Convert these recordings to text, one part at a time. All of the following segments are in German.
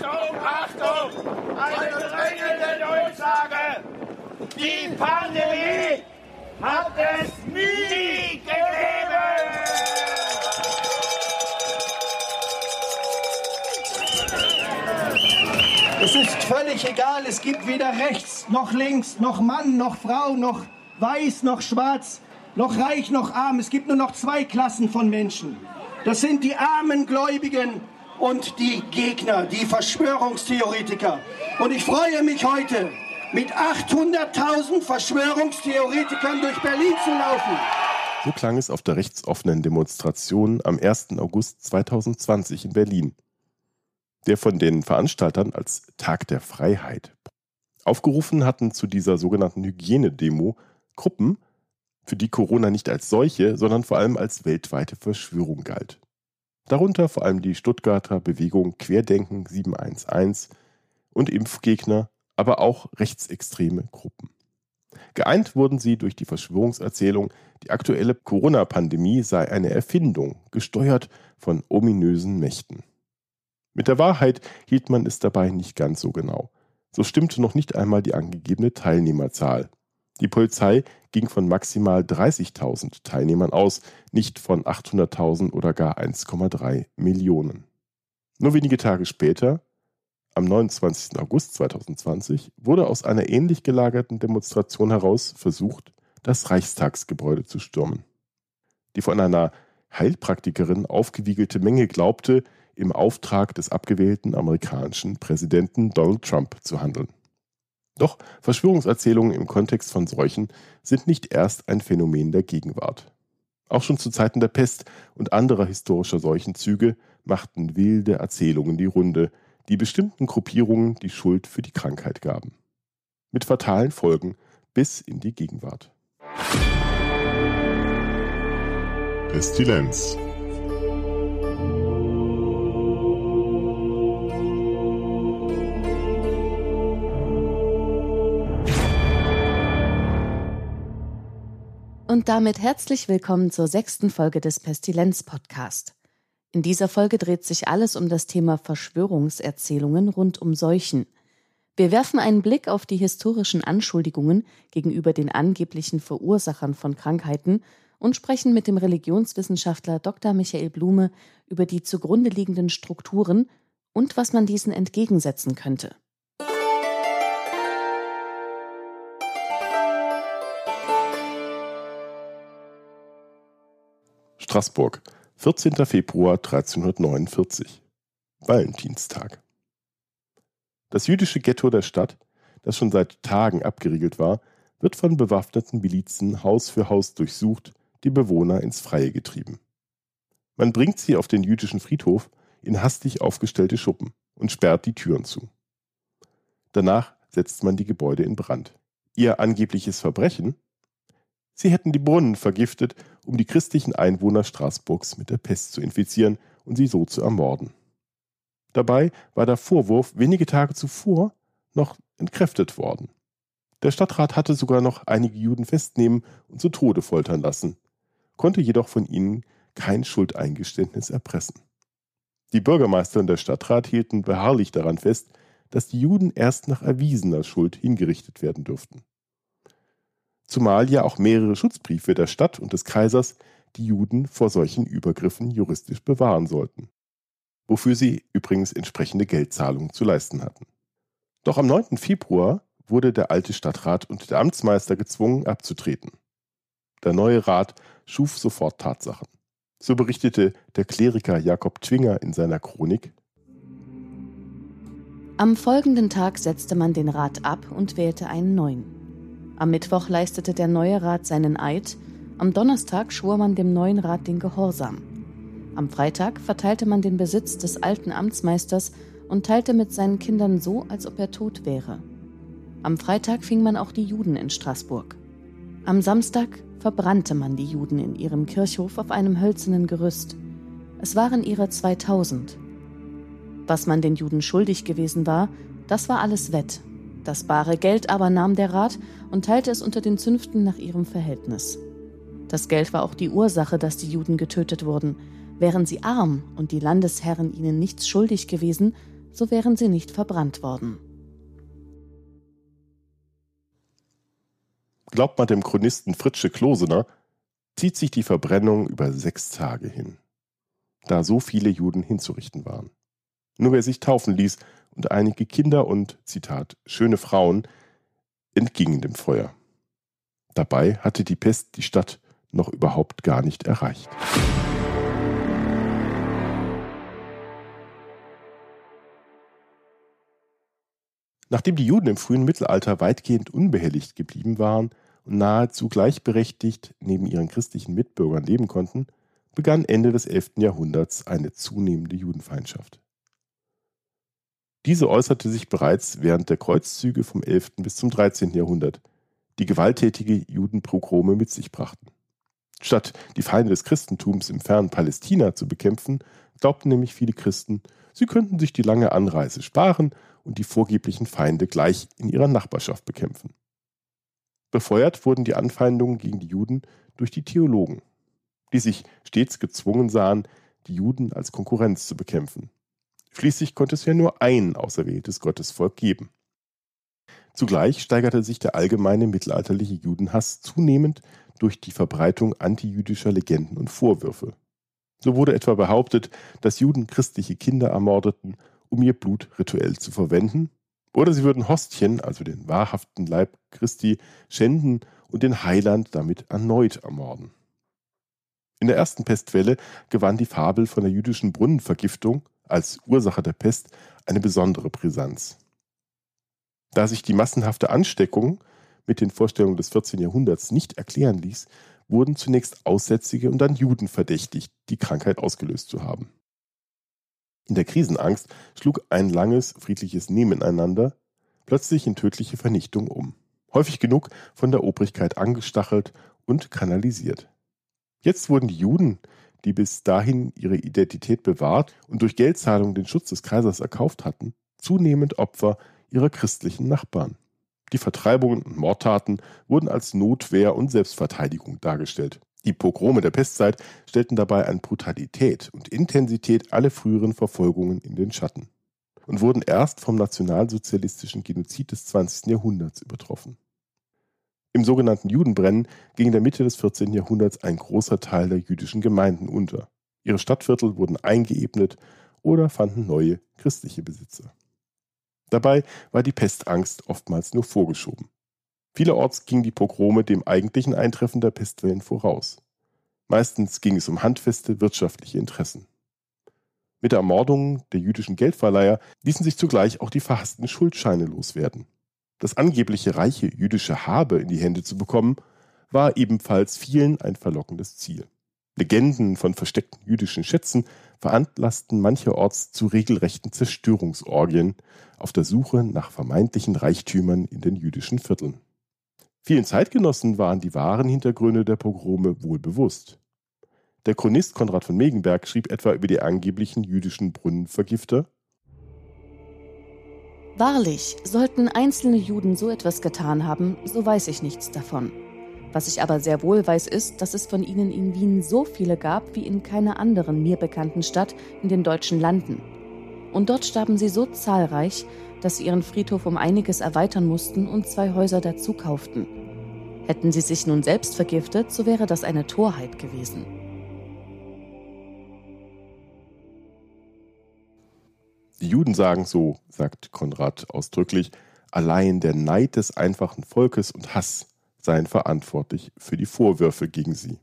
Achtung, Achtung! Eine drängende Durchsage! Die Pandemie hat es nie gegeben! Es ist völlig egal, es gibt weder rechts noch links, noch Mann, noch Frau, noch weiß, noch schwarz, noch reich, noch arm. Es gibt nur noch zwei Klassen von Menschen. Das sind die armen Gläubigen und die Gegner, die Verschwörungstheoretiker. Und ich freue mich heute, mit 800.000 Verschwörungstheoretikern durch Berlin zu laufen. So klang es auf der rechtsoffenen Demonstration am 1. August 2020 in Berlin, der von den Veranstaltern als Tag der Freiheit. Aufgerufen hatten zu dieser sogenannten Hygienedemo Gruppen, für die Corona nicht als solche, sondern vor allem als weltweite Verschwörung galt. Darunter vor allem die Stuttgarter Bewegung Querdenken 711 und Impfgegner, aber auch rechtsextreme Gruppen. Geeint wurden sie durch die Verschwörungserzählung, die aktuelle Corona-Pandemie sei eine Erfindung, gesteuert von ominösen Mächten. Mit der Wahrheit hielt man es dabei nicht ganz so genau. So stimmte noch nicht einmal die angegebene Teilnehmerzahl. Die Polizei ging von maximal 30.000 Teilnehmern aus, nicht von 800.000 oder gar 1,3 Millionen. Nur wenige Tage später, am 29. August 2020, wurde aus einer ähnlich gelagerten Demonstration heraus versucht, das Reichstagsgebäude zu stürmen. Die von einer Heilpraktikerin aufgewiegelte Menge glaubte, im Auftrag des abgewählten amerikanischen Präsidenten Donald Trump zu handeln. Doch Verschwörungserzählungen im Kontext von Seuchen sind nicht erst ein Phänomen der Gegenwart. Auch schon zu Zeiten der Pest und anderer historischer Seuchenzüge machten wilde Erzählungen die Runde, die bestimmten Gruppierungen die Schuld für die Krankheit gaben. Mit fatalen Folgen bis in die Gegenwart. Pestilenz Und damit herzlich willkommen zur sechsten Folge des Pestilenz-Podcast. In dieser Folge dreht sich alles um das Thema Verschwörungserzählungen rund um Seuchen. Wir werfen einen Blick auf die historischen Anschuldigungen gegenüber den angeblichen Verursachern von Krankheiten und sprechen mit dem Religionswissenschaftler Dr. Michael Blume über die zugrunde liegenden Strukturen und was man diesen entgegensetzen könnte. Straßburg, 14. Februar 1349. Valentinstag. Das jüdische Ghetto der Stadt, das schon seit Tagen abgeriegelt war, wird von bewaffneten Milizen Haus für Haus durchsucht, die Bewohner ins Freie getrieben. Man bringt sie auf den jüdischen Friedhof in hastig aufgestellte Schuppen und sperrt die Türen zu. Danach setzt man die Gebäude in Brand. Ihr angebliches Verbrechen? Sie hätten die Brunnen vergiftet, um die christlichen Einwohner Straßburgs mit der Pest zu infizieren und sie so zu ermorden. Dabei war der Vorwurf wenige Tage zuvor noch entkräftet worden. Der Stadtrat hatte sogar noch einige Juden festnehmen und zu Tode foltern lassen, konnte jedoch von ihnen kein Schuldeingeständnis erpressen. Die Bürgermeister und der Stadtrat hielten beharrlich daran fest, dass die Juden erst nach erwiesener Schuld hingerichtet werden dürften zumal ja auch mehrere Schutzbriefe der Stadt und des Kaisers die Juden vor solchen Übergriffen juristisch bewahren sollten, wofür sie übrigens entsprechende Geldzahlungen zu leisten hatten. Doch am 9. Februar wurde der alte Stadtrat und der Amtsmeister gezwungen abzutreten. Der neue Rat schuf sofort Tatsachen. So berichtete der Kleriker Jakob Twinger in seiner Chronik Am folgenden Tag setzte man den Rat ab und wählte einen neuen. Am Mittwoch leistete der neue Rat seinen Eid, am Donnerstag schwor man dem neuen Rat den Gehorsam. Am Freitag verteilte man den Besitz des alten Amtsmeisters und teilte mit seinen Kindern so, als ob er tot wäre. Am Freitag fing man auch die Juden in Straßburg. Am Samstag verbrannte man die Juden in ihrem Kirchhof auf einem hölzernen Gerüst. Es waren ihre 2000. Was man den Juden schuldig gewesen war, das war alles wett das bare Geld aber nahm der Rat und teilte es unter den Zünften nach ihrem Verhältnis. Das Geld war auch die Ursache, dass die Juden getötet wurden. Wären sie arm und die Landesherren ihnen nichts schuldig gewesen, so wären sie nicht verbrannt worden. Glaubt man dem Chronisten Fritsche Klosener, zieht sich die Verbrennung über sechs Tage hin, da so viele Juden hinzurichten waren. Nur wer sich taufen ließ und einige Kinder und, Zitat, schöne Frauen entgingen dem Feuer. Dabei hatte die Pest die Stadt noch überhaupt gar nicht erreicht. Nachdem die Juden im frühen Mittelalter weitgehend unbehelligt geblieben waren und nahezu gleichberechtigt neben ihren christlichen Mitbürgern leben konnten, begann Ende des 11. Jahrhunderts eine zunehmende Judenfeindschaft. Diese äußerte sich bereits während der Kreuzzüge vom 11. bis zum 13. Jahrhundert, die gewalttätige Judenprogrome mit sich brachten. Statt die Feinde des Christentums im fernen Palästina zu bekämpfen, glaubten nämlich viele Christen, sie könnten sich die lange Anreise sparen und die vorgeblichen Feinde gleich in ihrer Nachbarschaft bekämpfen. Befeuert wurden die Anfeindungen gegen die Juden durch die Theologen, die sich stets gezwungen sahen, die Juden als Konkurrenz zu bekämpfen. Schließlich konnte es ja nur ein auserwähltes Gottesvolk geben. Zugleich steigerte sich der allgemeine mittelalterliche Judenhass zunehmend durch die Verbreitung antijüdischer Legenden und Vorwürfe. So wurde etwa behauptet, dass Juden christliche Kinder ermordeten, um ihr Blut rituell zu verwenden, oder sie würden Hostien, also den wahrhaften Leib Christi, schänden und den Heiland damit erneut ermorden. In der ersten Pestwelle gewann die Fabel von der jüdischen Brunnenvergiftung als Ursache der Pest eine besondere Brisanz. Da sich die massenhafte Ansteckung mit den Vorstellungen des 14. Jahrhunderts nicht erklären ließ, wurden zunächst Aussätzige und dann Juden verdächtigt, die Krankheit ausgelöst zu haben. In der Krisenangst schlug ein langes, friedliches Nebeneinander plötzlich in tödliche Vernichtung um. Häufig genug von der Obrigkeit angestachelt und kanalisiert. Jetzt wurden die Juden, die bis dahin ihre Identität bewahrt und durch Geldzahlung den Schutz des Kaisers erkauft hatten, zunehmend Opfer ihrer christlichen Nachbarn. Die Vertreibungen und Mordtaten wurden als Notwehr und Selbstverteidigung dargestellt. Die Pogrome der Pestzeit stellten dabei an Brutalität und Intensität alle früheren Verfolgungen in den Schatten und wurden erst vom nationalsozialistischen Genozid des 20. Jahrhunderts übertroffen. Im sogenannten Judenbrennen ging in der Mitte des 14. Jahrhunderts ein großer Teil der jüdischen Gemeinden unter. Ihre Stadtviertel wurden eingeebnet oder fanden neue christliche Besitzer. Dabei war die Pestangst oftmals nur vorgeschoben. Vielerorts gingen die Pogrome dem eigentlichen Eintreffen der Pestwellen voraus. Meistens ging es um handfeste wirtschaftliche Interessen. Mit der Ermordung der jüdischen Geldverleiher ließen sich zugleich auch die verhassten Schuldscheine loswerden. Das angebliche reiche jüdische Habe in die Hände zu bekommen, war ebenfalls vielen ein verlockendes Ziel. Legenden von versteckten jüdischen Schätzen veranlassten mancherorts zu regelrechten Zerstörungsorgien auf der Suche nach vermeintlichen Reichtümern in den jüdischen Vierteln. Vielen Zeitgenossen waren die wahren Hintergründe der Pogrome wohl bewusst. Der Chronist Konrad von Megenberg schrieb etwa über die angeblichen jüdischen Brunnenvergifter Wahrlich, sollten einzelne Juden so etwas getan haben, so weiß ich nichts davon. Was ich aber sehr wohl weiß, ist, dass es von ihnen in Wien so viele gab wie in keiner anderen mir bekannten Stadt in den deutschen Landen. Und dort starben sie so zahlreich, dass sie ihren Friedhof um einiges erweitern mussten und zwei Häuser dazu kauften. Hätten sie sich nun selbst vergiftet, so wäre das eine Torheit gewesen. Die Juden sagen so, sagt Konrad ausdrücklich, allein der Neid des einfachen Volkes und Hass seien verantwortlich für die Vorwürfe gegen sie.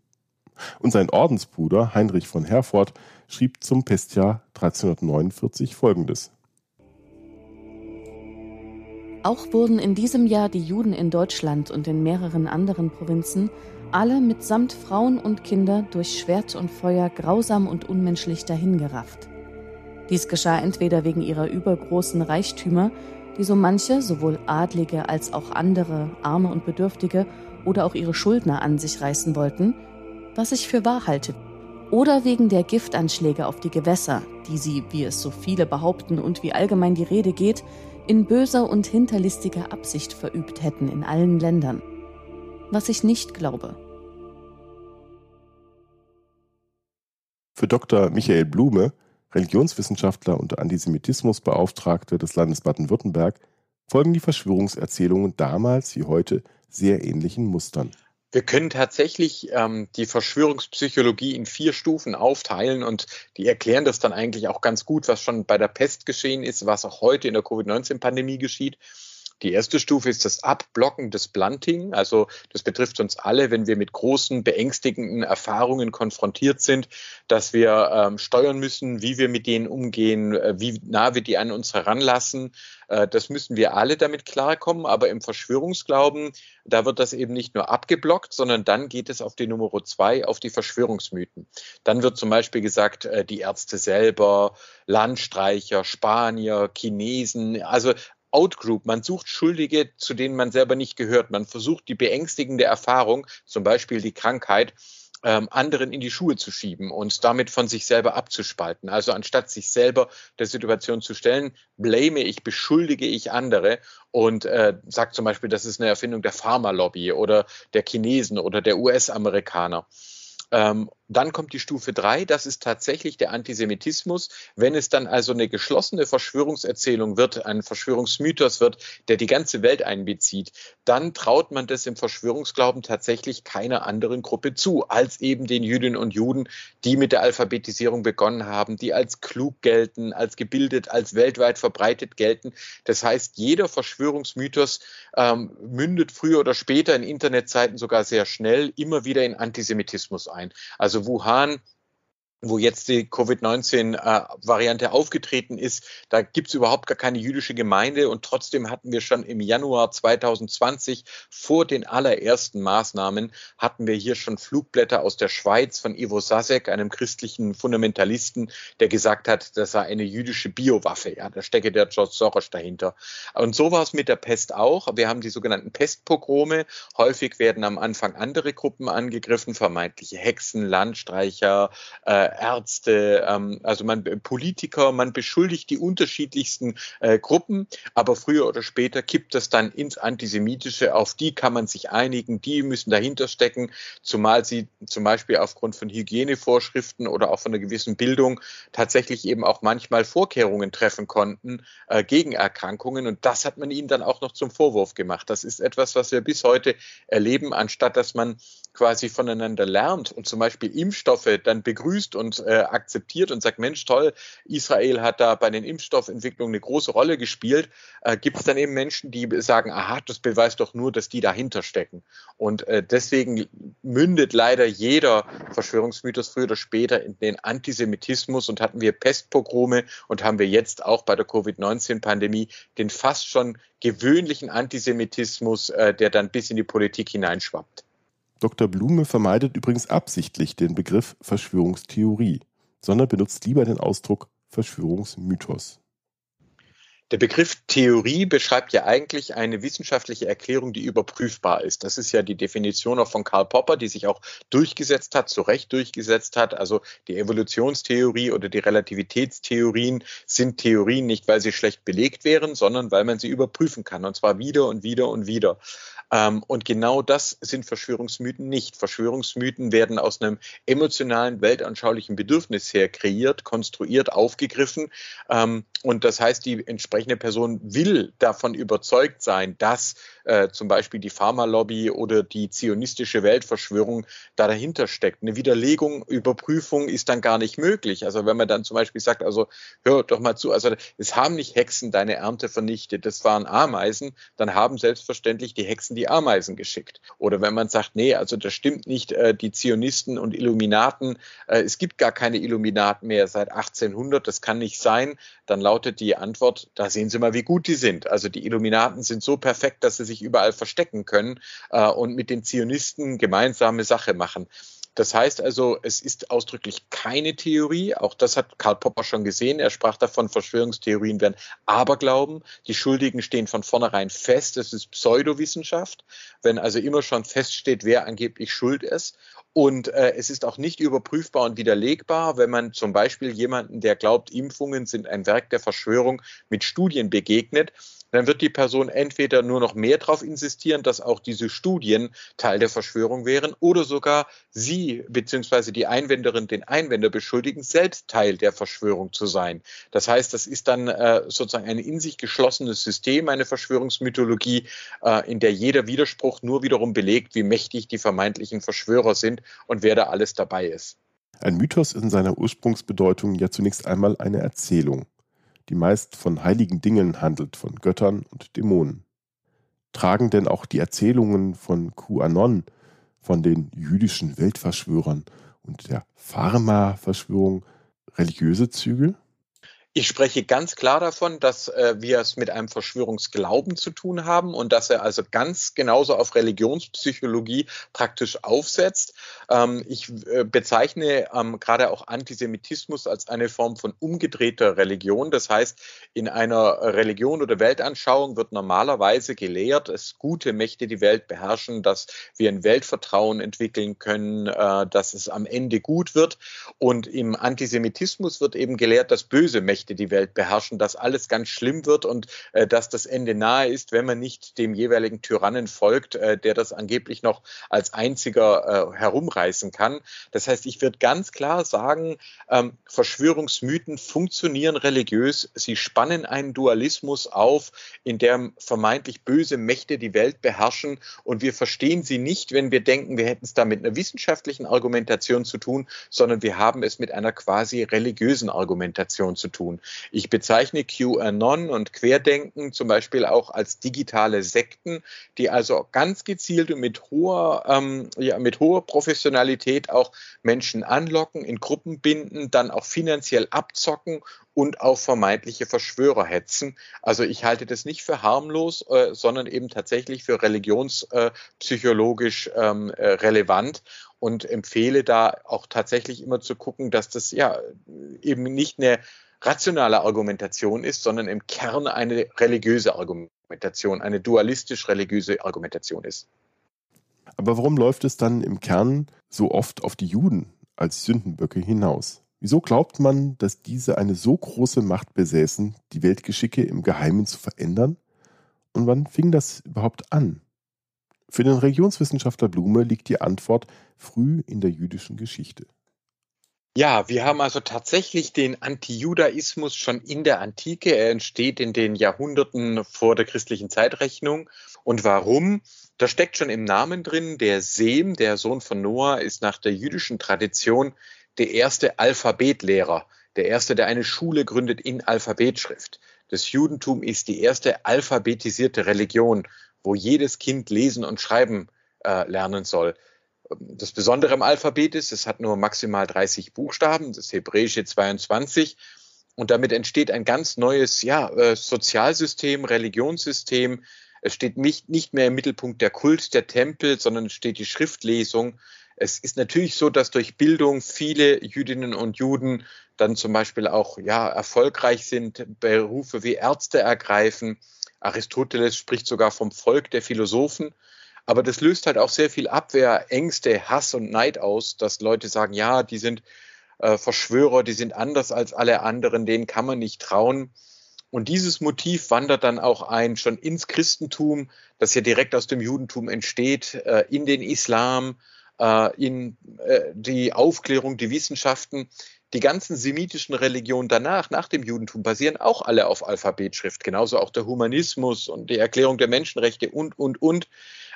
Und sein Ordensbruder Heinrich von Herford schrieb zum Pestjahr 1349 folgendes. Auch wurden in diesem Jahr die Juden in Deutschland und in mehreren anderen Provinzen alle mitsamt Frauen und Kinder durch Schwert und Feuer grausam und unmenschlich dahingerafft. Dies geschah entweder wegen ihrer übergroßen Reichtümer, die so manche, sowohl Adlige als auch andere, Arme und Bedürftige oder auch ihre Schuldner an sich reißen wollten, was ich für wahr halte, oder wegen der Giftanschläge auf die Gewässer, die sie, wie es so viele behaupten und wie allgemein die Rede geht, in böser und hinterlistiger Absicht verübt hätten in allen Ländern. Was ich nicht glaube. Für Dr. Michael Blume Religionswissenschaftler und Antisemitismusbeauftragte des Landes Baden-Württemberg, folgen die Verschwörungserzählungen damals wie heute sehr ähnlichen Mustern. Wir können tatsächlich ähm, die Verschwörungspsychologie in vier Stufen aufteilen und die erklären das dann eigentlich auch ganz gut, was schon bei der Pest geschehen ist, was auch heute in der Covid-19-Pandemie geschieht. Die erste Stufe ist das Abblocken des Blunting. Also das betrifft uns alle, wenn wir mit großen, beängstigenden Erfahrungen konfrontiert sind, dass wir ähm, steuern müssen, wie wir mit denen umgehen, äh, wie nah wir die an uns heranlassen. Äh, das müssen wir alle damit klarkommen. Aber im Verschwörungsglauben, da wird das eben nicht nur abgeblockt, sondern dann geht es auf die Nummer zwei, auf die Verschwörungsmythen. Dann wird zum Beispiel gesagt, äh, die Ärzte selber, Landstreicher, Spanier, Chinesen, also Outgroup. Man sucht Schuldige, zu denen man selber nicht gehört. Man versucht die beängstigende Erfahrung, zum Beispiel die Krankheit, ähm, anderen in die Schuhe zu schieben und damit von sich selber abzuspalten. Also anstatt sich selber der Situation zu stellen, blame ich, beschuldige ich andere und äh, sagt zum Beispiel, das ist eine Erfindung der Pharmalobby oder der Chinesen oder der US-Amerikaner. Ähm, dann kommt die Stufe drei, das ist tatsächlich der Antisemitismus. Wenn es dann also eine geschlossene Verschwörungserzählung wird, ein Verschwörungsmythos wird, der die ganze Welt einbezieht, dann traut man das im Verschwörungsglauben tatsächlich keiner anderen Gruppe zu, als eben den Jüdinnen und Juden, die mit der Alphabetisierung begonnen haben, die als klug gelten, als gebildet, als weltweit verbreitet gelten. Das heißt, jeder Verschwörungsmythos ähm, mündet früher oder später in Internetzeiten sogar sehr schnell immer wieder in Antisemitismus ein. Also Wuhan wo jetzt die Covid-19-Variante aufgetreten ist, da gibt es überhaupt gar keine jüdische Gemeinde und trotzdem hatten wir schon im Januar 2020 vor den allerersten Maßnahmen hatten wir hier schon Flugblätter aus der Schweiz von Ivo Sasek, einem christlichen Fundamentalisten, der gesagt hat, das sei eine jüdische Biowaffe. Ja, da stecke der George Soros dahinter. Und so war es mit der Pest auch. Wir haben die sogenannten Pestpogrome. Häufig werden am Anfang andere Gruppen angegriffen, vermeintliche Hexen, Landstreicher, äh, Ärzte, ähm, also man Politiker, man beschuldigt die unterschiedlichsten äh, Gruppen, aber früher oder später kippt das dann ins Antisemitische. Auf die kann man sich einigen, die müssen dahinter stecken, zumal sie zum Beispiel aufgrund von Hygienevorschriften oder auch von einer gewissen Bildung tatsächlich eben auch manchmal Vorkehrungen treffen konnten äh, gegen Erkrankungen. Und das hat man ihnen dann auch noch zum Vorwurf gemacht. Das ist etwas, was wir bis heute erleben, anstatt dass man quasi voneinander lernt und zum Beispiel Impfstoffe dann begrüßt und äh, akzeptiert und sagt, Mensch, toll, Israel hat da bei den Impfstoffentwicklungen eine große Rolle gespielt, äh, gibt es dann eben Menschen, die sagen, aha, das beweist doch nur, dass die dahinter stecken. Und äh, deswegen mündet leider jeder Verschwörungsmythos früher oder später in den Antisemitismus und hatten wir Pestpogrome und haben wir jetzt auch bei der Covid-19-Pandemie den fast schon gewöhnlichen Antisemitismus, äh, der dann bis in die Politik hineinschwappt. Dr. Blume vermeidet übrigens absichtlich den Begriff Verschwörungstheorie, sondern benutzt lieber den Ausdruck Verschwörungsmythos. Der Begriff Theorie beschreibt ja eigentlich eine wissenschaftliche Erklärung, die überprüfbar ist. Das ist ja die Definition auch von Karl Popper, die sich auch durchgesetzt hat, zu Recht durchgesetzt hat. Also die Evolutionstheorie oder die Relativitätstheorien sind Theorien nicht, weil sie schlecht belegt wären, sondern weil man sie überprüfen kann. Und zwar wieder und wieder und wieder. Ähm, und genau das sind Verschwörungsmythen nicht. Verschwörungsmythen werden aus einem emotionalen, weltanschaulichen Bedürfnis her kreiert, konstruiert, aufgegriffen. Ähm, und das heißt, die entsprechende Person will davon überzeugt sein, dass äh, zum Beispiel die Pharmalobby oder die zionistische Weltverschwörung da dahinter steckt. Eine Widerlegung, Überprüfung ist dann gar nicht möglich. Also wenn man dann zum Beispiel sagt, also hör doch mal zu, also es haben nicht Hexen deine Ernte vernichtet, das waren Ameisen, dann haben selbstverständlich die Hexen die Ameisen geschickt. Oder wenn man sagt, nee, also das stimmt nicht, äh, die Zionisten und Illuminaten, äh, es gibt gar keine Illuminaten mehr seit 1800, das kann nicht sein, dann lautet die Antwort, da sehen Sie mal, wie gut die sind. Also die Illuminaten sind so perfekt, dass sie sich überall verstecken können äh, und mit den Zionisten gemeinsame Sache machen. Das heißt also, es ist ausdrücklich keine Theorie. Auch das hat Karl Popper schon gesehen. Er sprach davon, Verschwörungstheorien wären Aberglauben. Die Schuldigen stehen von vornherein fest. Es ist Pseudowissenschaft. Wenn also immer schon feststeht, wer angeblich schuld ist. Und äh, es ist auch nicht überprüfbar und widerlegbar, wenn man zum Beispiel jemanden, der glaubt, Impfungen sind ein Werk der Verschwörung, mit Studien begegnet, dann wird die Person entweder nur noch mehr darauf insistieren, dass auch diese Studien Teil der Verschwörung wären, oder sogar sie bzw. die Einwenderin den Einwender beschuldigen, selbst Teil der Verschwörung zu sein. Das heißt, das ist dann äh, sozusagen ein in sich geschlossenes System, eine Verschwörungsmythologie, äh, in der jeder Widerspruch nur wiederum belegt, wie mächtig die vermeintlichen Verschwörer sind und wer da alles dabei ist. Ein Mythos in seiner Ursprungsbedeutung ja zunächst einmal eine Erzählung die meist von heiligen Dingen handelt, von Göttern und Dämonen. Tragen denn auch die Erzählungen von QAnon, von den jüdischen Weltverschwörern und der Pharma-Verschwörung religiöse Züge? Ich spreche ganz klar davon, dass äh, wir es mit einem Verschwörungsglauben zu tun haben und dass er also ganz genauso auf Religionspsychologie praktisch aufsetzt. Ähm, ich äh, bezeichne ähm, gerade auch Antisemitismus als eine Form von umgedrehter Religion. Das heißt, in einer Religion oder Weltanschauung wird normalerweise gelehrt, dass gute Mächte die Welt beherrschen, dass wir ein Weltvertrauen entwickeln können, äh, dass es am Ende gut wird. Und im Antisemitismus wird eben gelehrt, dass böse Mächte Mächte die Welt beherrschen, dass alles ganz schlimm wird und äh, dass das Ende nahe ist, wenn man nicht dem jeweiligen Tyrannen folgt, äh, der das angeblich noch als einziger äh, herumreißen kann. Das heißt, ich würde ganz klar sagen, ähm, Verschwörungsmythen funktionieren religiös. Sie spannen einen Dualismus auf, in dem vermeintlich böse Mächte die Welt beherrschen und wir verstehen sie nicht, wenn wir denken, wir hätten es da mit einer wissenschaftlichen Argumentation zu tun, sondern wir haben es mit einer quasi religiösen Argumentation zu tun tun. Ich bezeichne QAnon und Querdenken zum Beispiel auch als digitale Sekten, die also ganz gezielt und mit hoher, ähm, ja, mit hoher Professionalität auch Menschen anlocken, in Gruppen binden, dann auch finanziell abzocken und auf vermeintliche Verschwörer hetzen. Also ich halte das nicht für harmlos, äh, sondern eben tatsächlich für religionspsychologisch äh, ähm, äh, relevant und empfehle da auch tatsächlich immer zu gucken, dass das ja eben nicht eine rationale Argumentation ist, sondern im Kern eine religiöse Argumentation, eine dualistisch-religiöse Argumentation ist. Aber warum läuft es dann im Kern so oft auf die Juden als Sündenböcke hinaus? Wieso glaubt man, dass diese eine so große Macht besäßen, die Weltgeschicke im Geheimen zu verändern? Und wann fing das überhaupt an? Für den Religionswissenschaftler Blume liegt die Antwort früh in der jüdischen Geschichte. Ja, wir haben also tatsächlich den Antijudaismus schon in der Antike. Er entsteht in den Jahrhunderten vor der christlichen Zeitrechnung. Und warum? Da steckt schon im Namen drin, der Sem, der Sohn von Noah, ist nach der jüdischen Tradition der erste Alphabetlehrer, der erste, der eine Schule gründet in Alphabetschrift. Das Judentum ist die erste alphabetisierte Religion, wo jedes Kind lesen und schreiben äh, lernen soll das Besondere am Alphabet ist, es hat nur maximal 30 Buchstaben, das Hebräische 22. Und damit entsteht ein ganz neues ja, äh, Sozialsystem, Religionssystem. Es steht nicht, nicht mehr im Mittelpunkt der Kult, der Tempel, sondern es steht die Schriftlesung. Es ist natürlich so, dass durch Bildung viele Jüdinnen und Juden dann zum Beispiel auch ja, erfolgreich sind, Berufe wie Ärzte ergreifen. Aristoteles spricht sogar vom Volk der Philosophen. Aber das löst halt auch sehr viel Abwehr, Ängste, Hass und Neid aus, dass Leute sagen, ja, die sind äh, Verschwörer, die sind anders als alle anderen, denen kann man nicht trauen. Und dieses Motiv wandert dann auch ein schon ins Christentum, das ja direkt aus dem Judentum entsteht, äh, in den Islam, äh, in äh, die Aufklärung, die Wissenschaften. Die ganzen semitischen Religionen danach, nach dem Judentum, basieren auch alle auf Alphabetschrift, genauso auch der Humanismus und die Erklärung der Menschenrechte und, und, und.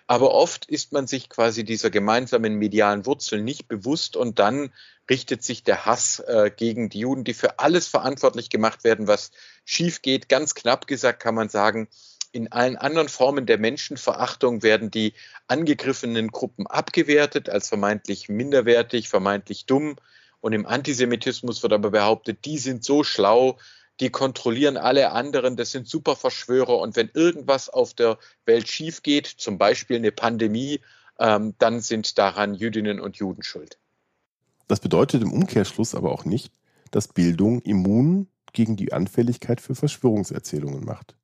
Aber oft ist man sich quasi dieser gemeinsamen medialen Wurzeln nicht bewusst und dann richtet sich der Hass äh, gegen die Juden, die für alles verantwortlich gemacht werden, was schief geht. Ganz knapp gesagt kann man sagen, in allen anderen Formen der Menschenverachtung werden die angegriffenen Gruppen abgewertet als vermeintlich minderwertig, vermeintlich dumm. Und im Antisemitismus wird aber behauptet, die sind so schlau, die kontrollieren alle anderen, das sind Superverschwörer und wenn irgendwas auf der Welt schief geht, zum Beispiel eine Pandemie, ähm, dann sind daran Jüdinnen und Juden schuld. Das bedeutet im Umkehrschluss aber auch nicht, dass Bildung immun gegen die Anfälligkeit für Verschwörungserzählungen macht.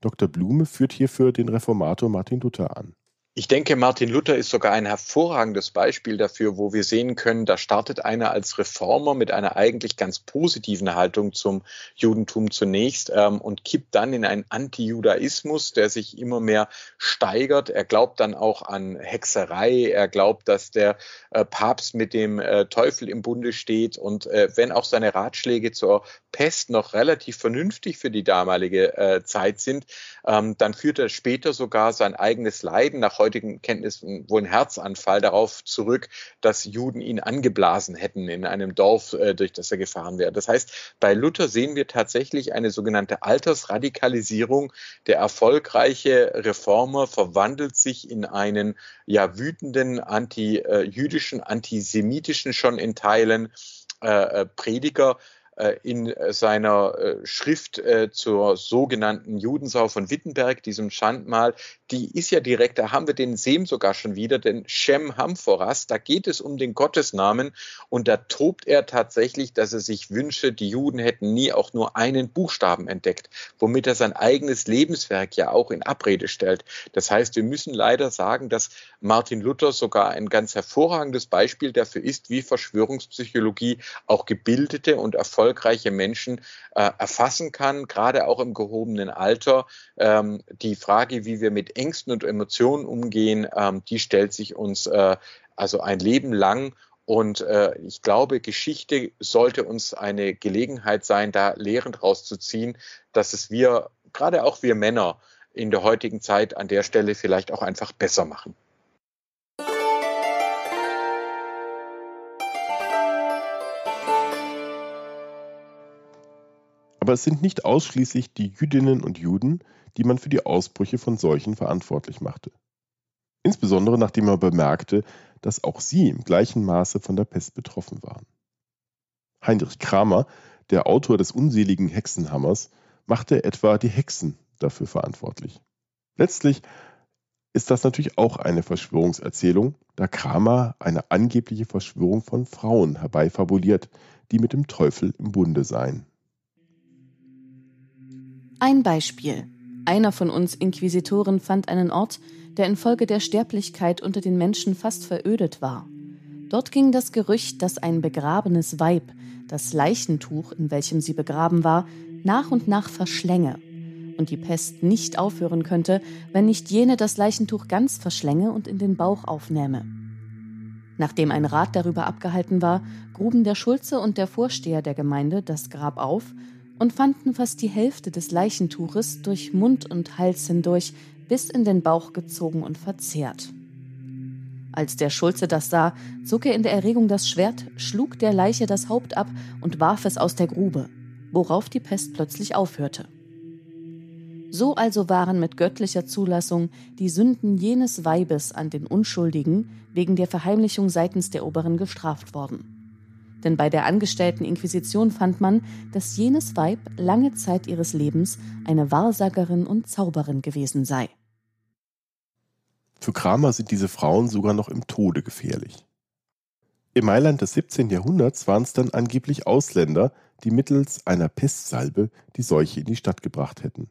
Dr. Blume führt hierfür den Reformator Martin Luther an. Ich denke, Martin Luther ist sogar ein hervorragendes Beispiel dafür, wo wir sehen können, da startet einer als Reformer mit einer eigentlich ganz positiven Haltung zum Judentum zunächst ähm, und kippt dann in einen Antijudaismus, der sich immer mehr steigert. Er glaubt dann auch an Hexerei, er glaubt, dass der äh, Papst mit dem äh, Teufel im Bunde steht und äh, wenn auch seine Ratschläge zur Pest noch relativ vernünftig für die damalige äh, Zeit sind, ähm, dann führt er später sogar sein eigenes Leiden nach heutigen Kenntnissen wohl ein Herzanfall darauf zurück, dass Juden ihn angeblasen hätten in einem Dorf, äh, durch das er gefahren wäre. Das heißt, bei Luther sehen wir tatsächlich eine sogenannte Altersradikalisierung. Der erfolgreiche Reformer verwandelt sich in einen ja wütenden anti-jüdischen, antisemitischen schon in Teilen äh, äh Prediger, äh, in seiner äh, Schrift äh, zur sogenannten Judensau von Wittenberg, diesem Schandmal, die ist ja direkt, da haben wir den Sem sogar schon wieder, den Shem Hamphoras, da geht es um den Gottesnamen und da tobt er tatsächlich, dass er sich wünsche, die Juden hätten nie auch nur einen Buchstaben entdeckt, womit er sein eigenes Lebenswerk ja auch in Abrede stellt. Das heißt, wir müssen leider sagen, dass Martin Luther sogar ein ganz hervorragendes Beispiel dafür ist, wie Verschwörungspsychologie auch gebildete und erfolgreiche Menschen äh, erfassen kann, gerade auch im gehobenen Alter. Ähm, die Frage, wie wir mit Ängsten und Emotionen umgehen, ähm, die stellt sich uns äh, also ein Leben lang. Und äh, ich glaube, Geschichte sollte uns eine Gelegenheit sein, da Lehren rauszuziehen, dass es wir, gerade auch wir Männer, in der heutigen Zeit an der Stelle vielleicht auch einfach besser machen. Aber es sind nicht ausschließlich die Jüdinnen und Juden, die man für die Ausbrüche von Seuchen verantwortlich machte. Insbesondere nachdem man bemerkte, dass auch sie im gleichen Maße von der Pest betroffen waren. Heinrich Kramer, der Autor des unseligen Hexenhammers, machte etwa die Hexen dafür verantwortlich. Letztlich ist das natürlich auch eine Verschwörungserzählung, da Kramer eine angebliche Verschwörung von Frauen herbeifabuliert, die mit dem Teufel im Bunde seien. Ein Beispiel. Einer von uns Inquisitoren fand einen Ort, der infolge der Sterblichkeit unter den Menschen fast verödet war. Dort ging das Gerücht, dass ein begrabenes Weib das Leichentuch, in welchem sie begraben war, nach und nach verschlänge und die Pest nicht aufhören könnte, wenn nicht jene das Leichentuch ganz verschlänge und in den Bauch aufnähme. Nachdem ein Rat darüber abgehalten war, gruben der Schulze und der Vorsteher der Gemeinde das Grab auf und fanden fast die Hälfte des Leichentuches durch Mund und Hals hindurch bis in den Bauch gezogen und verzehrt. Als der Schulze das sah, zog er in der Erregung das Schwert, schlug der Leiche das Haupt ab und warf es aus der Grube, worauf die Pest plötzlich aufhörte. So also waren mit göttlicher Zulassung die Sünden jenes Weibes an den Unschuldigen wegen der Verheimlichung seitens der Oberen gestraft worden denn bei der angestellten Inquisition fand man, dass jenes Weib lange Zeit ihres Lebens eine Wahrsagerin und Zauberin gewesen sei. Für Kramer sind diese Frauen sogar noch im Tode gefährlich. Im Mailand des 17. Jahrhunderts waren es dann angeblich Ausländer, die mittels einer Pestsalbe die Seuche in die Stadt gebracht hätten.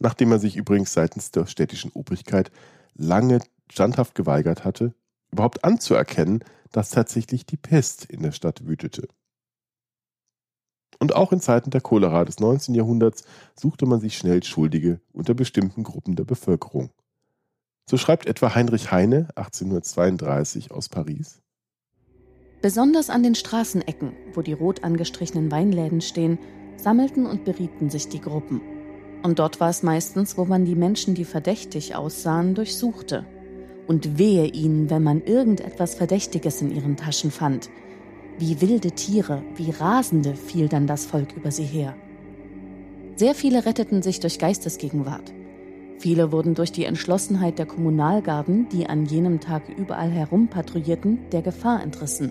Nachdem man sich übrigens seitens der städtischen Obrigkeit lange standhaft geweigert hatte, überhaupt anzuerkennen, dass tatsächlich die Pest in der Stadt wütete. Und auch in Zeiten der Cholera des 19. Jahrhunderts suchte man sich schnell Schuldige unter bestimmten Gruppen der Bevölkerung. So schreibt etwa Heinrich Heine 1832 aus Paris. Besonders an den Straßenecken, wo die rot angestrichenen Weinläden stehen, sammelten und berieten sich die Gruppen. Und dort war es meistens, wo man die Menschen, die verdächtig aussahen, durchsuchte und wehe ihnen, wenn man irgendetwas Verdächtiges in ihren Taschen fand. Wie wilde Tiere, wie Rasende fiel dann das Volk über sie her. Sehr viele retteten sich durch Geistesgegenwart. Viele wurden durch die Entschlossenheit der Kommunalgarden, die an jenem Tag überall herum patrouillierten, der Gefahr entrissen.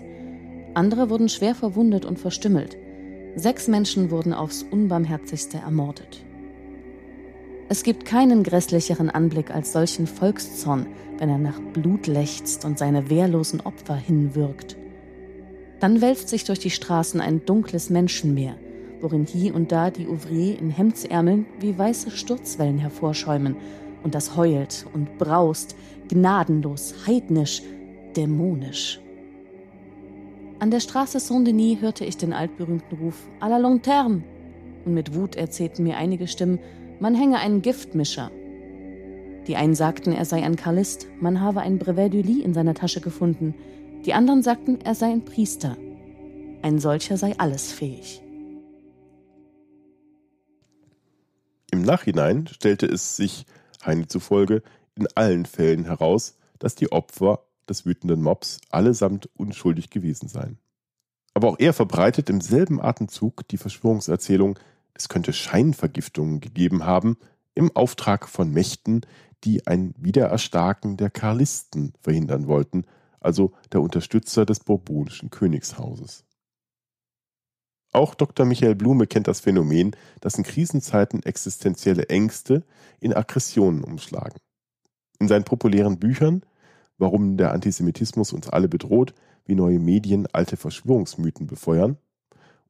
Andere wurden schwer verwundet und verstümmelt. Sechs Menschen wurden aufs unbarmherzigste ermordet. Es gibt keinen grässlicheren Anblick als solchen Volkszorn, wenn er nach Blut lechzt und seine wehrlosen Opfer hinwirkt. Dann wälzt sich durch die Straßen ein dunkles Menschenmeer, worin hier und da die Ouvrier in Hemdsärmeln wie weiße Sturzwellen hervorschäumen Und das heult und braust, gnadenlos, heidnisch, dämonisch. An der Straße Saint-Denis hörte ich den altberühmten Ruf à la Lanterne. Und mit Wut erzählten mir einige Stimmen, man hänge einen Giftmischer. Die einen sagten, er sei ein Karlist, man habe ein Brevet du Lit in seiner Tasche gefunden. Die anderen sagten, er sei ein Priester. Ein solcher sei alles fähig. Im Nachhinein stellte es sich Heine zufolge in allen Fällen heraus, dass die Opfer des wütenden Mobs allesamt unschuldig gewesen seien. Aber auch er verbreitet im selben Atemzug die Verschwörungserzählung, es könnte Scheinvergiftungen gegeben haben, im Auftrag von Mächten, die ein Wiedererstarken der Karlisten verhindern wollten, also der Unterstützer des bourbonischen Königshauses. Auch Dr. Michael Blume kennt das Phänomen, dass in Krisenzeiten existenzielle Ängste in Aggressionen umschlagen. In seinen populären Büchern Warum der Antisemitismus uns alle bedroht, wie neue Medien alte Verschwörungsmythen befeuern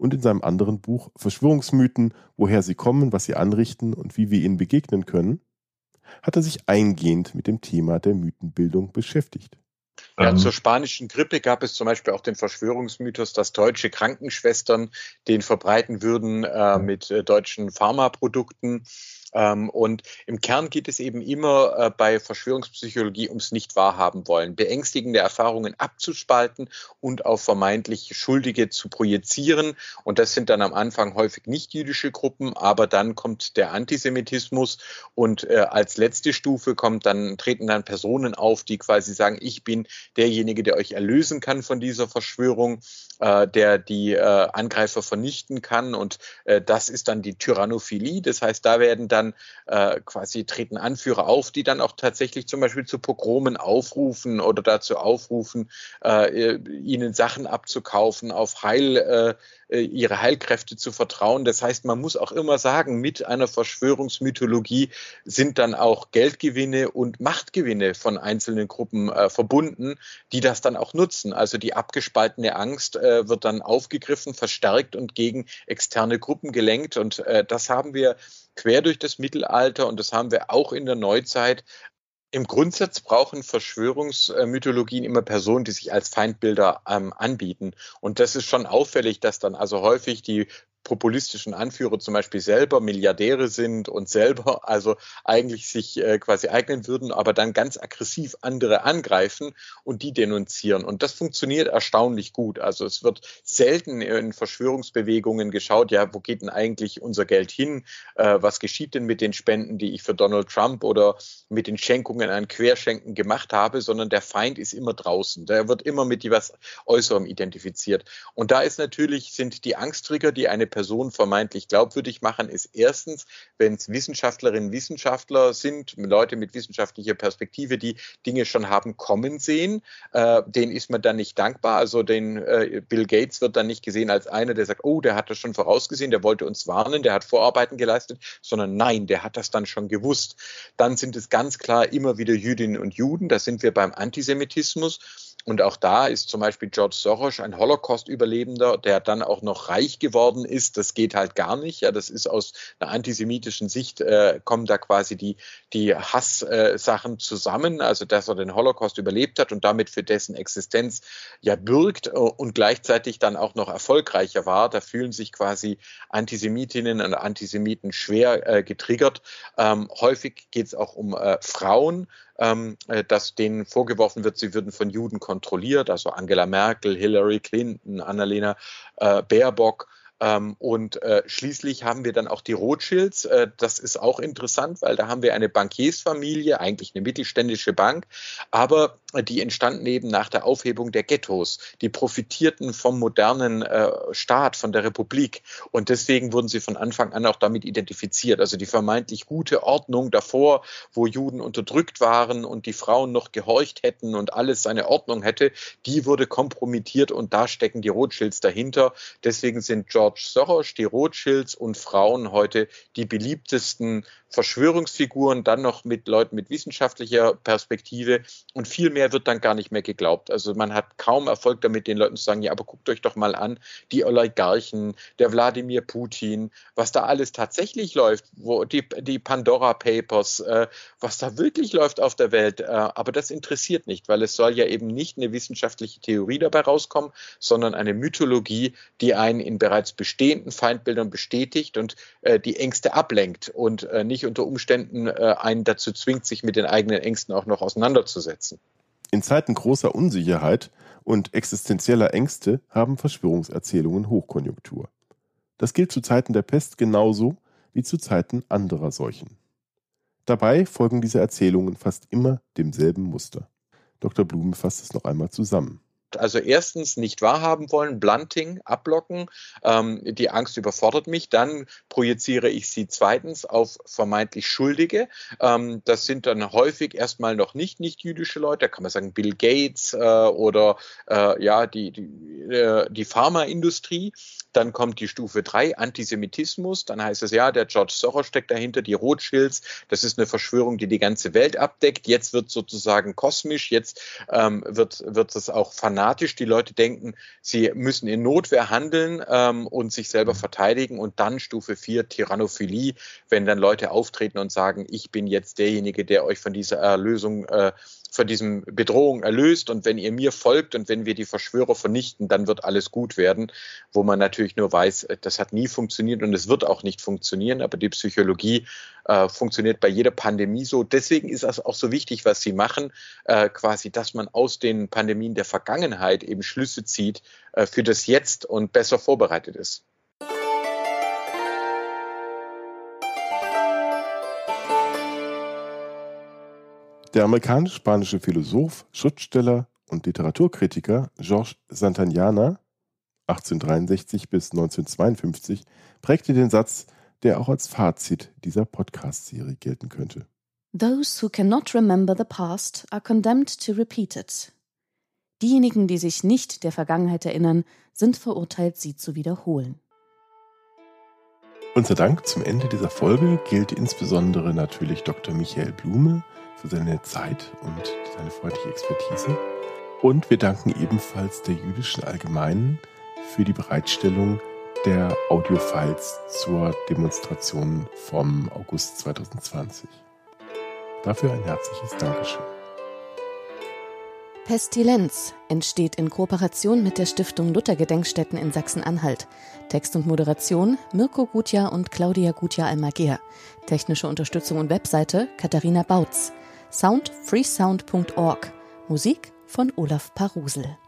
und in seinem anderen Buch Verschwörungsmythen, woher sie kommen, was sie anrichten und wie wir ihnen begegnen können, hat er sich eingehend mit dem Thema der Mythenbildung beschäftigt. Ja, ähm. zur spanischen Grippe gab es zum Beispiel auch den Verschwörungsmythos, dass deutsche Krankenschwestern den verbreiten würden äh, mit äh, deutschen Pharmaprodukten. Ähm, und im Kern geht es eben immer äh, bei Verschwörungspsychologie ums Nicht-Wahrhaben wollen, beängstigende Erfahrungen abzuspalten und auf vermeintlich Schuldige zu projizieren. Und das sind dann am Anfang häufig nicht jüdische Gruppen, aber dann kommt der Antisemitismus und äh, als letzte Stufe kommt dann, treten dann Personen auf, die quasi sagen, ich bin derjenige, der euch erlösen kann von dieser Verschwörung, äh, der die äh, Angreifer vernichten kann. Und äh, das ist dann die Tyrannophilie. Das heißt, da werden dann äh, quasi treten Anführer auf, die dann auch tatsächlich zum Beispiel zu Pogromen aufrufen oder dazu aufrufen, äh, ihnen Sachen abzukaufen, auf Heil, äh, äh, ihre Heilkräfte zu vertrauen. Das heißt, man muss auch immer sagen, mit einer Verschwörungsmythologie sind dann auch Geldgewinne und Machtgewinne von einzelnen Gruppen äh, verbunden, die das dann auch nutzen. Also die abgespaltene Angst äh, wird dann aufgegriffen, verstärkt und gegen externe Gruppen gelenkt. Und äh, das haben wir quer durch das Mittelalter und das haben wir auch in der Neuzeit. Im Grundsatz brauchen Verschwörungsmythologien immer Personen, die sich als Feindbilder ähm, anbieten. Und das ist schon auffällig, dass dann also häufig die populistischen Anführer zum Beispiel selber Milliardäre sind und selber also eigentlich sich äh, quasi eignen würden, aber dann ganz aggressiv andere angreifen und die denunzieren. Und das funktioniert erstaunlich gut. Also es wird selten in Verschwörungsbewegungen geschaut, ja, wo geht denn eigentlich unser Geld hin? Äh, was geschieht denn mit den Spenden, die ich für Donald Trump oder mit den Schenkungen an Querschenken gemacht habe, sondern der Feind ist immer draußen. Der wird immer mit etwas Äußerem identifiziert. Und da ist natürlich, sind die Angsttrigger, die eine Person vermeintlich glaubwürdig machen, ist erstens, wenn es Wissenschaftlerinnen und Wissenschaftler sind, Leute mit wissenschaftlicher Perspektive, die Dinge schon haben kommen sehen, äh, denen ist man dann nicht dankbar. Also den äh, Bill Gates wird dann nicht gesehen als einer, der sagt, oh, der hat das schon vorausgesehen, der wollte uns warnen, der hat Vorarbeiten geleistet, sondern nein, der hat das dann schon gewusst. Dann sind es ganz klar immer wieder Jüdinnen und Juden, da sind wir beim Antisemitismus. Und auch da ist zum Beispiel George Soros ein Holocaust-Überlebender, der dann auch noch reich geworden ist. Das geht halt gar nicht. Ja, das ist aus einer antisemitischen Sicht, äh, kommen da quasi die, die Hasssachen äh, zusammen. Also, dass er den Holocaust überlebt hat und damit für dessen Existenz ja bürgt äh, und gleichzeitig dann auch noch erfolgreicher war. Da fühlen sich quasi Antisemitinnen und Antisemiten schwer äh, getriggert. Ähm, häufig geht es auch um äh, Frauen ähm, äh, dass denen vorgeworfen wird, sie würden von Juden kontrolliert, also Angela Merkel, Hillary Clinton, Annalena äh, Baerbock ähm, und äh, schließlich haben wir dann auch die Rothschilds. Äh, das ist auch interessant, weil da haben wir eine Bankiersfamilie, eigentlich eine mittelständische Bank, aber die entstanden eben nach der Aufhebung der Ghettos. Die profitierten vom modernen äh, Staat, von der Republik. Und deswegen wurden sie von Anfang an auch damit identifiziert. Also die vermeintlich gute Ordnung davor, wo Juden unterdrückt waren und die Frauen noch gehorcht hätten und alles seine Ordnung hätte, die wurde kompromittiert und da stecken die Rothschilds dahinter. Deswegen sind George George Soros, die Rothschilds und Frauen heute die beliebtesten Verschwörungsfiguren, dann noch mit Leuten mit wissenschaftlicher Perspektive und viel mehr wird dann gar nicht mehr geglaubt. Also man hat kaum Erfolg damit, den Leuten zu sagen, ja, aber guckt euch doch mal an, die Oligarchen, der Wladimir Putin, was da alles tatsächlich läuft, wo die, die Pandora Papers, äh, was da wirklich läuft auf der Welt. Äh, aber das interessiert nicht, weil es soll ja eben nicht eine wissenschaftliche Theorie dabei rauskommen, sondern eine Mythologie, die einen in bereits bestehenden Feindbildern bestätigt und äh, die Ängste ablenkt und äh, nicht unter Umständen äh, einen dazu zwingt, sich mit den eigenen Ängsten auch noch auseinanderzusetzen. In Zeiten großer Unsicherheit und existenzieller Ängste haben Verschwörungserzählungen Hochkonjunktur. Das gilt zu Zeiten der Pest genauso wie zu Zeiten anderer Seuchen. Dabei folgen diese Erzählungen fast immer demselben Muster. Dr. Blume fasst es noch einmal zusammen. Also erstens nicht wahrhaben wollen, Blunting, ablocken. Ähm, die Angst überfordert mich. Dann projiziere ich sie zweitens auf vermeintlich Schuldige. Ähm, das sind dann häufig erstmal noch nicht nicht jüdische Leute. Da kann man sagen Bill Gates äh, oder äh, ja die die, äh, die Pharmaindustrie. Dann kommt die Stufe 3, Antisemitismus. Dann heißt es ja, der George Soros steckt dahinter, die Rothschilds. Das ist eine Verschwörung, die die ganze Welt abdeckt. Jetzt wird sozusagen kosmisch, jetzt ähm, wird, wird es auch fanatisch. Die Leute denken, sie müssen in Notwehr handeln ähm, und sich selber verteidigen. Und dann Stufe 4, Tyrannophilie, wenn dann Leute auftreten und sagen, ich bin jetzt derjenige, der euch von dieser Erlösung äh, von diesem Bedrohung erlöst und wenn ihr mir folgt und wenn wir die Verschwörer vernichten, dann wird alles gut werden, wo man natürlich nur weiß, äh, das hat nie funktioniert und es wird auch nicht funktionieren, aber die Psychologie äh, funktioniert bei jeder Pandemie so. Deswegen ist es auch so wichtig, was sie machen, äh, quasi, dass man aus den Pandemien der Vergangenheit eben Schlüsse zieht äh, für das Jetzt und besser vorbereitet ist. Der amerikanisch-spanische Philosoph, Schriftsteller und Literaturkritiker Georges Santayana (1863 bis 1952) prägte den Satz, der auch als Fazit dieser Podcast-Serie gelten könnte. Those who cannot remember the past are condemned to repeat it. Diejenigen, die sich nicht der Vergangenheit erinnern, sind verurteilt, sie zu wiederholen. Unser Dank zum Ende dieser Folge gilt insbesondere natürlich Dr. Michael Blume, für seine Zeit und seine freundliche Expertise. Und wir danken ebenfalls der Jüdischen Allgemeinen für die Bereitstellung der Audiofiles zur Demonstration vom August 2020. Dafür ein herzliches Dankeschön. Pestilenz entsteht in Kooperation mit der Stiftung Luther Gedenkstätten in Sachsen-Anhalt. Text und Moderation Mirko Gutjahr und Claudia Gutjahr-Almagier. Technische Unterstützung und Webseite Katharina Bautz. Sound freesound.org. Musik von Olaf Parusel.